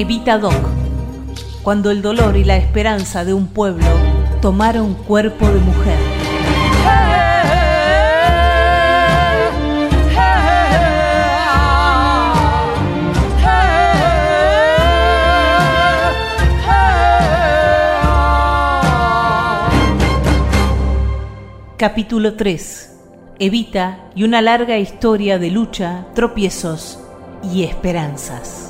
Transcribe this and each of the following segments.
Evita Doc, cuando el dolor y la esperanza de un pueblo tomaron cuerpo de mujer. Capítulo 3. Evita y una larga historia de lucha, tropiezos y esperanzas.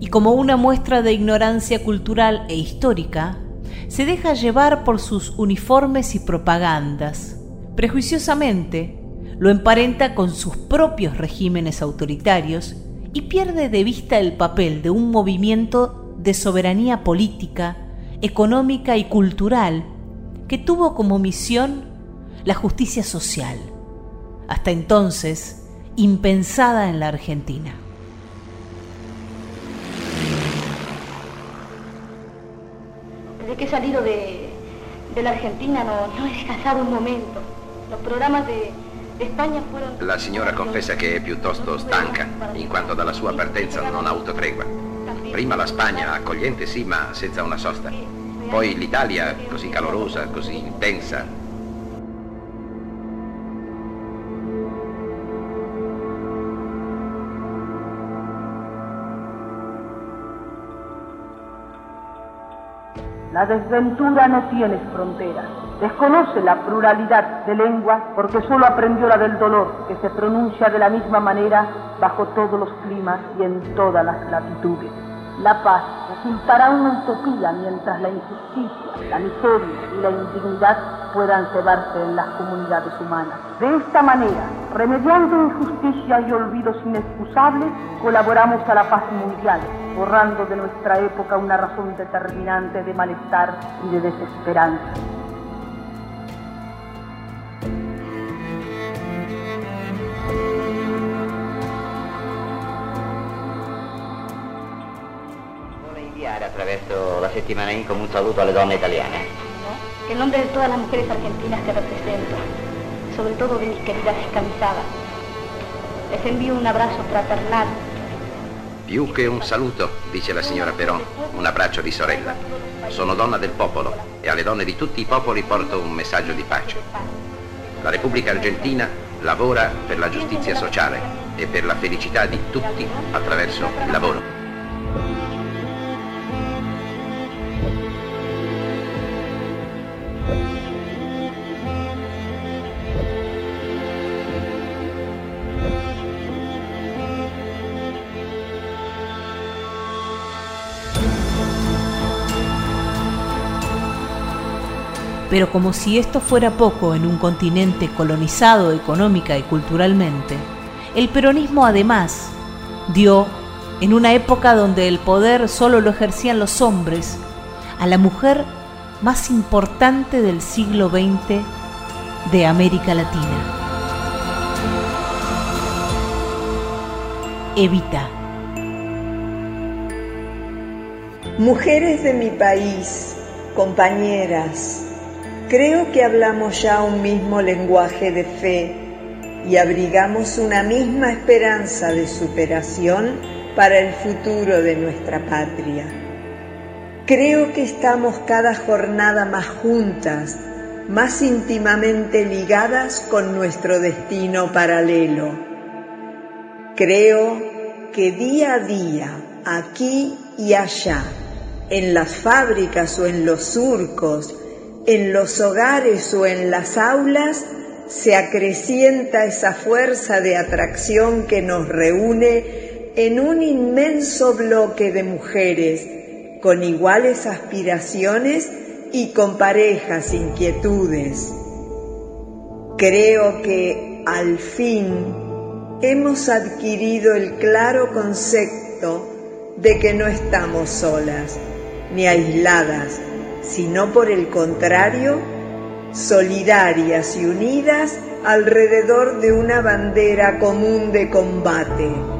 Y como una muestra de ignorancia cultural e histórica, se deja llevar por sus uniformes y propagandas. Prejuiciosamente, lo emparenta con sus propios regímenes autoritarios y pierde de vista el papel de un movimiento de soberanía política, económica y cultural que tuvo como misión la justicia social hasta entonces impensada en la Argentina. He salido de, la Argentina no, he descansado un momento. Los programas de, España fueron... La signora confessa che è piuttosto stanca, in quanto dalla sua partenza non ha avuto tregua. Prima la Spagna, accogliente sì, ma senza una sosta. Poi l'Italia, così calorosa, così intensa, La desventura no tiene fronteras. Desconoce la pluralidad de lenguas porque solo aprendió la del dolor, que se pronuncia de la misma manera bajo todos los climas y en todas las latitudes. La paz resultará una utopía mientras la injusticia, la miseria y la indignidad puedan cebarse en las comunidades humanas. De esta manera, remediando injusticias y olvidos inexcusables, colaboramos a la paz mundial, borrando de nuestra época una razón determinante de malestar y de desesperanza. attraverso la settimana un saluto alle donne italiane. En nombre de todas las mujeres argentinas que represento, sobre todo de mis queridas escamisadas, les envío un abrazo fraternal. Più che un saluto, dice la signora Peron, un abbraccio di sorella. Sono donna del popolo e alle donne di tutti i popoli porto un messaggio di pace. La Repubblica Argentina lavora per la giustizia sociale e per la felicità di tutti attraverso il lavoro. Pero como si esto fuera poco en un continente colonizado económica y culturalmente, el peronismo además dio, en una época donde el poder solo lo ejercían los hombres, a la mujer más importante del siglo XX de América Latina. Evita. Mujeres de mi país, compañeras, Creo que hablamos ya un mismo lenguaje de fe y abrigamos una misma esperanza de superación para el futuro de nuestra patria. Creo que estamos cada jornada más juntas, más íntimamente ligadas con nuestro destino paralelo. Creo que día a día, aquí y allá, en las fábricas o en los surcos, en los hogares o en las aulas, se acrecienta esa fuerza de atracción que nos reúne en un inmenso bloque de mujeres con iguales aspiraciones y con parejas inquietudes. Creo que al fin hemos adquirido el claro concepto de que no estamos solas ni aisladas, sino por el contrario, solidarias y unidas alrededor de una bandera común de combate.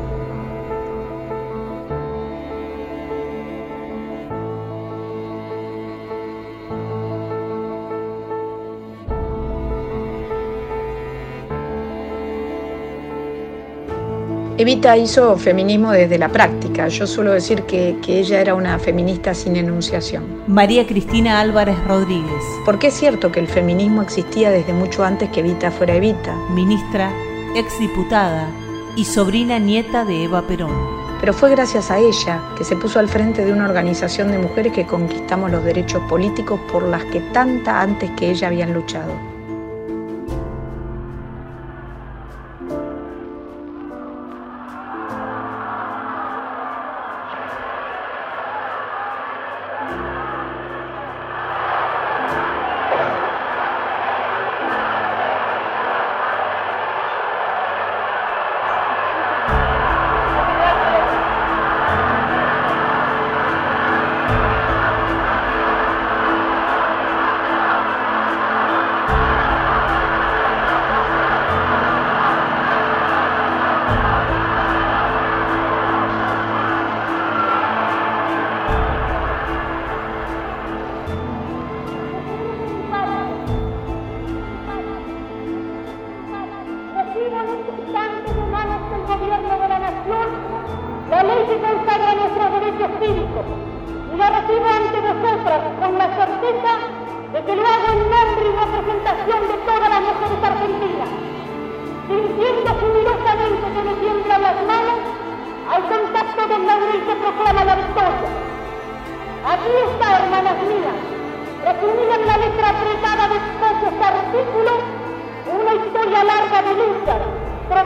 Evita hizo feminismo desde la práctica. Yo suelo decir que, ella era una feminista sin enunciación. María Cristina Álvarez Rodríguez. Porque es cierto que el feminismo existía desde mucho antes que Evita fuera Evita. Ministra, exdiputada y sobrina nieta de Eva Perón. Pero fue gracias a ella que se puso al frente de una organización de mujeres que conquistamos los derechos políticos por las que tanta antes que ella habían luchado.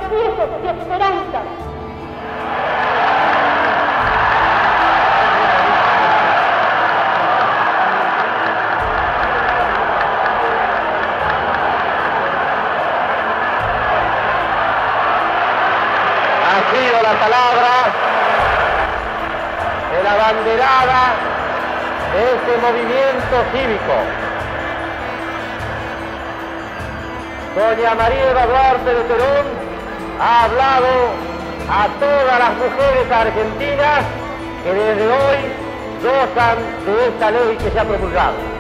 dudas, y esperanzas. Ha sido la palabra de la banderada de este movimiento cívico. doña María Eva Duarte de Perón ha hablado a todas las mujeres argentinas que desde hoy gozan de esta ley que se ha promulgado.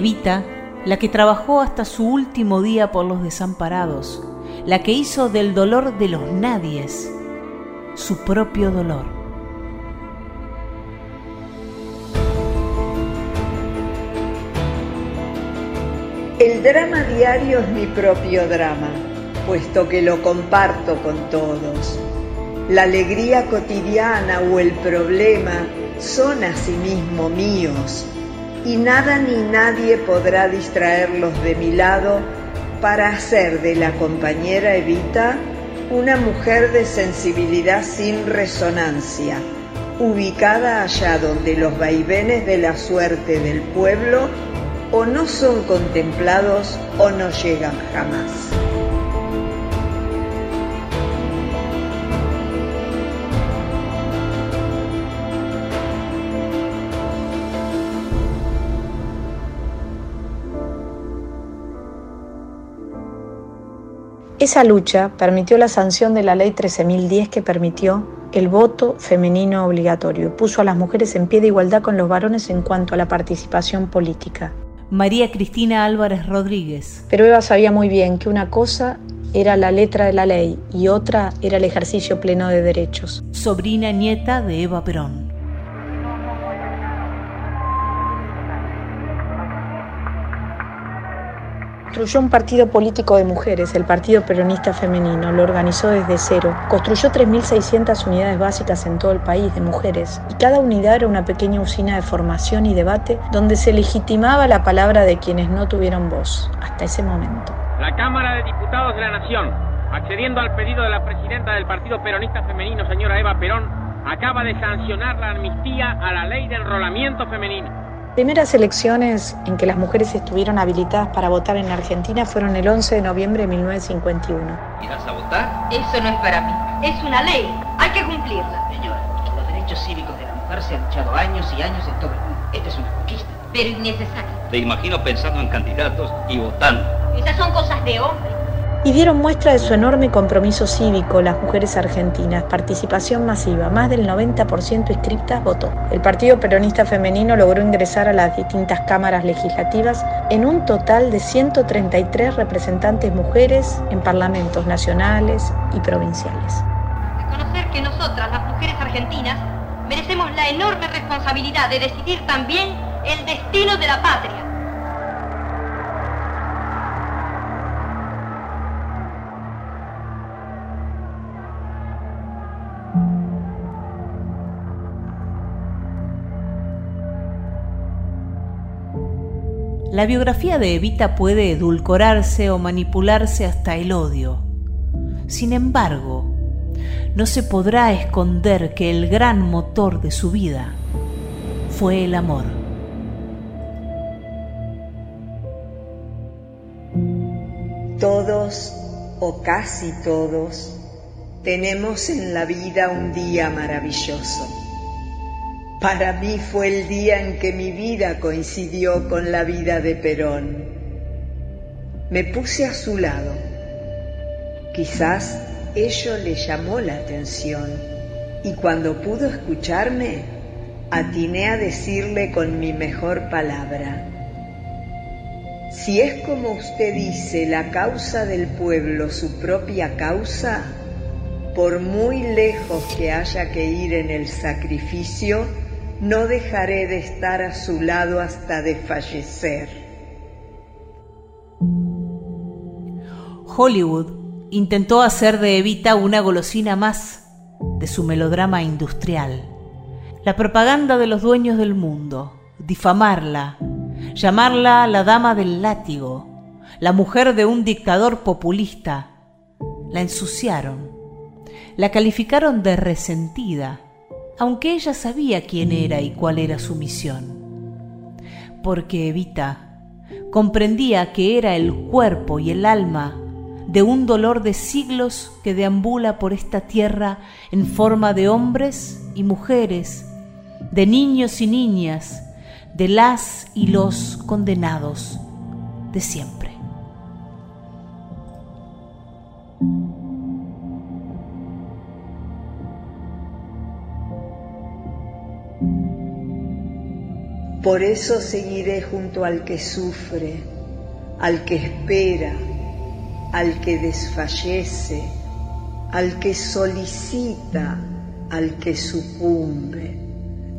Evita, la que trabajó hasta su último día por los desamparados, la que hizo del dolor de los nadies su propio dolor. El drama diario es mi propio drama, puesto que lo comparto con todos. La alegría cotidiana o el problema son asimismo míos y nada ni nadie podrá distraerlos de mi lado para hacer de la compañera Evita una mujer de sensibilidad sin resonancia, ubicada allá donde los vaivenes de la suerte del pueblo o no son contemplados o no llegan jamás. Esa lucha permitió la sanción de la Ley 13.010 que permitió el voto femenino obligatorio y puso a las mujeres en pie de igualdad con los varones en cuanto a la participación política. María Cristina Álvarez Rodríguez. Pero Eva sabía muy bien que una cosa era la letra de la ley y otra era el ejercicio pleno de derechos. Sobrina nieta de Eva Perón. Construyó un partido político de mujeres, el Partido Peronista Femenino, lo organizó desde cero. Construyó 3.600 unidades básicas en todo el país de mujeres y cada unidad era una pequeña usina de formación y debate donde se legitimaba la palabra de quienes no tuvieron voz hasta ese momento. La Cámara de Diputados de la Nación, accediendo al pedido de la presidenta del Partido Peronista Femenino, señora Eva Perón, acaba de sancionar la amnistía a la ley de enrolamiento femenino primeras elecciones en que las mujeres estuvieron habilitadas para votar en Argentina fueron el 11 de noviembre de 1951. ¿Irás a votar? Eso no es para mí. Es una ley. Hay que cumplirla. Señora, los derechos cívicos de la mujer se han luchado años y años en todo el mundo. Esta es una conquista. Pero innecesaria. Te imagino pensando en candidatos y votando. Esas son cosas de hombre y dieron muestra de su enorme compromiso cívico las mujeres argentinas, participación masiva, más del 90% inscriptas votó. El Partido Peronista Femenino logró ingresar a las distintas cámaras legislativas en un total de 133 representantes mujeres en parlamentos nacionales y provinciales. Reconocer que nosotras, las mujeres argentinas, merecemos la enorme responsabilidad de decidir también el destino de la patria La biografía de Evita puede edulcorarse o manipularse hasta el odio. Sin embargo, no se podrá esconder que el gran motor de su vida fue el amor. Todos o casi todos tenemos en la vida un día maravilloso para mí fue el día en que mi vida coincidió con la vida de Perón. Me puse a su lado. Quizás ello le llamó la atención y cuando pudo escucharme, atiné a decirle con mi mejor palabra, si es como usted dice la causa del pueblo su propia causa, por muy lejos que haya que ir en el sacrificio, no dejaré de estar a su lado hasta de fallecer. Hollywood intentó hacer de Evita una golosina más de su melodrama industrial. La propaganda de los dueños del mundo, difamarla, llamarla la dama del látigo, la mujer de un dictador populista, la ensuciaron, la calificaron de resentida, aunque ella sabía quién era y cuál era su misión. Porque Evita comprendía que era el cuerpo y el alma de un dolor de siglos que deambula por esta tierra en forma de hombres y mujeres, de niños y niñas, de las y los condenados de siempre. Por eso seguiré junto al que sufre, al que espera, al que desfallece, al que solicita, al que sucumbe.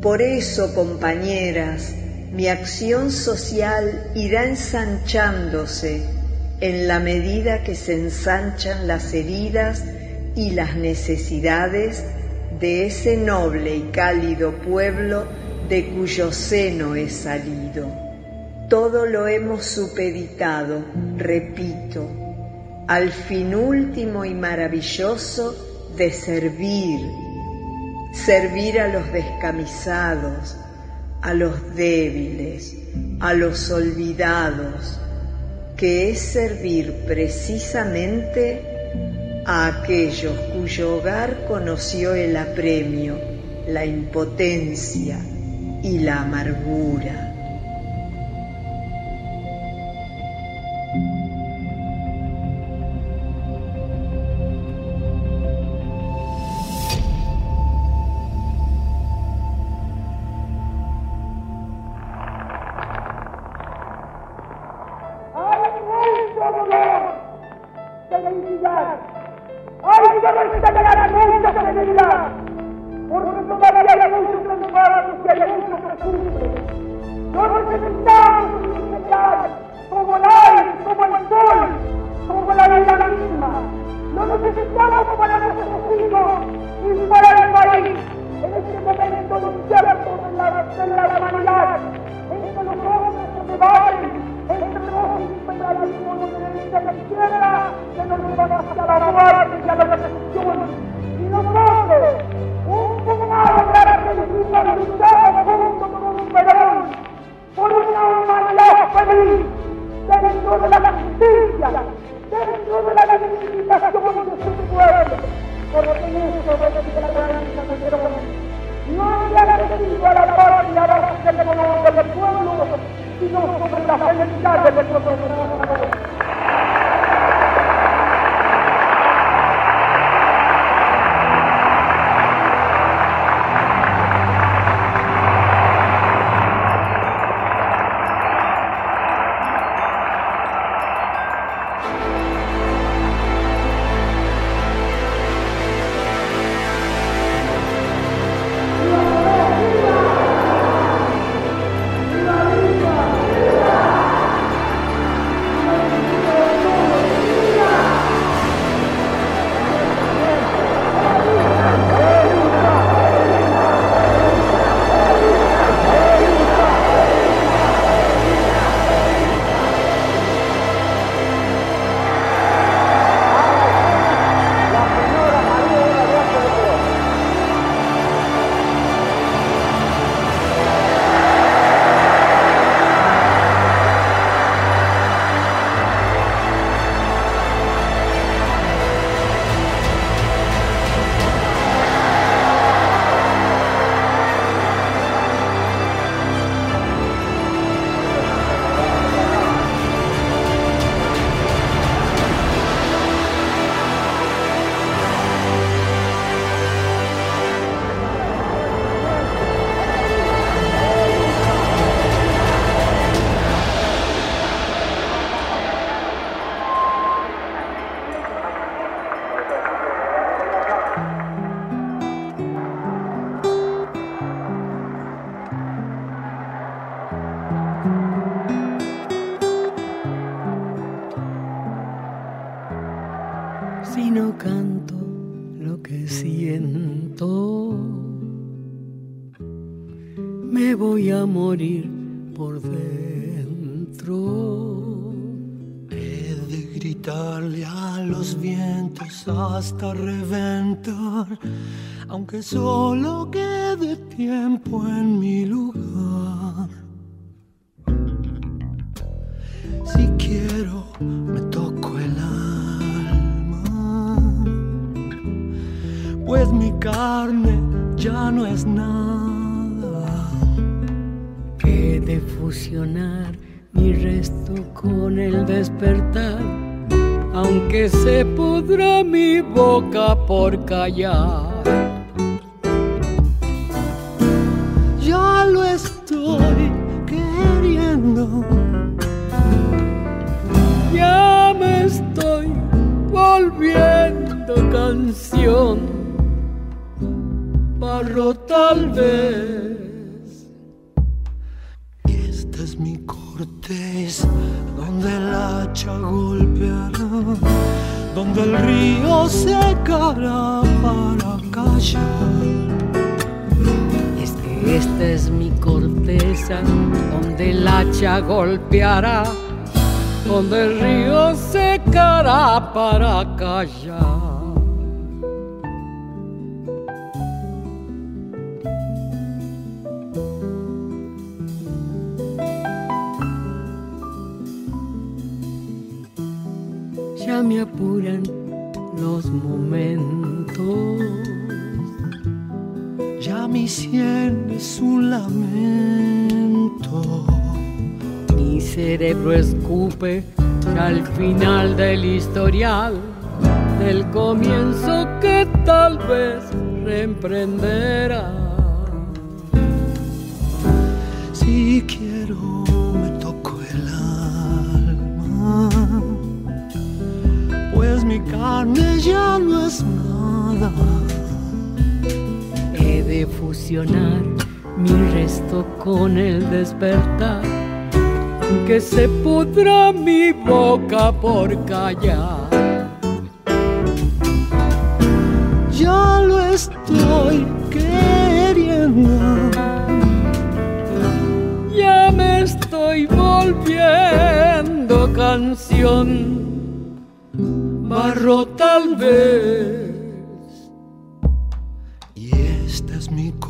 Por eso, compañeras, mi acción social irá ensanchándose en la medida que se ensanchan las heridas y las necesidades de ese noble y cálido pueblo de cuyo seno he salido. Todo lo hemos supeditado, repito, al fin último y maravilloso de servir, servir a los descamisados, a los débiles, a los olvidados, que es servir precisamente a aquellos cuyo hogar conoció el apremio, la impotencia, y la amargura. Thank you. Lo que siento. Me voy a morir por dentro. He de gritarle a los vientos hasta reventar, aunque solo quede tiempo en mi lugar. Si quiero, me toco carne ya no es nada. He de fusionar mi resto con el despertar, aunque se pudra mi boca por callar. Ya lo estoy queriendo. Ya me estoy volviendo canción, tal vez. Este es mi cortés, donde el hacha golpeará, donde el río secará para callar. Este, esta es mi corteza, donde el hacha golpeará, donde el río secará para callar. Me apuran los momentos. Ya mi sien es un lamento. Mi cerebro escupe al final del historial, del comienzo que tal vez reemprenderá. Mi resto con el despertar, que se pudra mi boca por callar. Ya lo estoy queriendo, ya me estoy volviendo canción, barro tal vez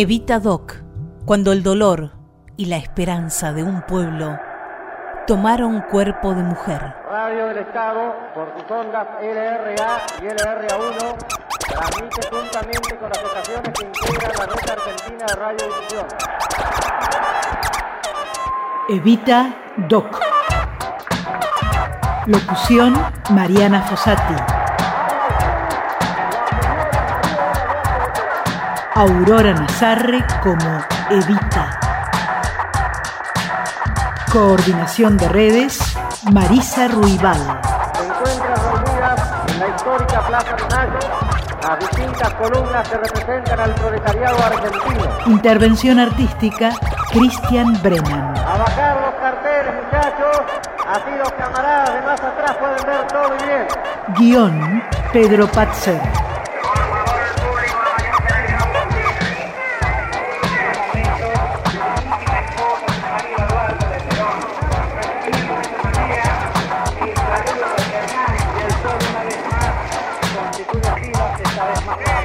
Evita Doc, cuando el dolor y la esperanza de un pueblo tomaron cuerpo de mujer. Radio del Estado, por sus ondas LRA y LRA1, transmite juntamente con las estaciones que integran la red argentina de radiodifusión. Evita Doc. Locución Mariana Fossati. Aurora Nazarre como Evita. Coordinación de redes, Marisa Ruibal. Se encuentran reunidas en la histórica Plaza de Mayo las distintas columnas que representan al proletariado argentino. Intervención artística, Cristian Brennan. A bajar los carteles, muchachos. Así los camaradas de más atrás pueden ver todo bien. Guión, Pedro Patzer.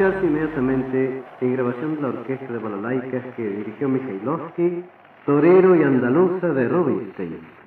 escucharse inmediatamente en grabación de la Orquesta de Balalaicas que dirigió Mikhailovsky Torero y Andaluza de Rubinstein.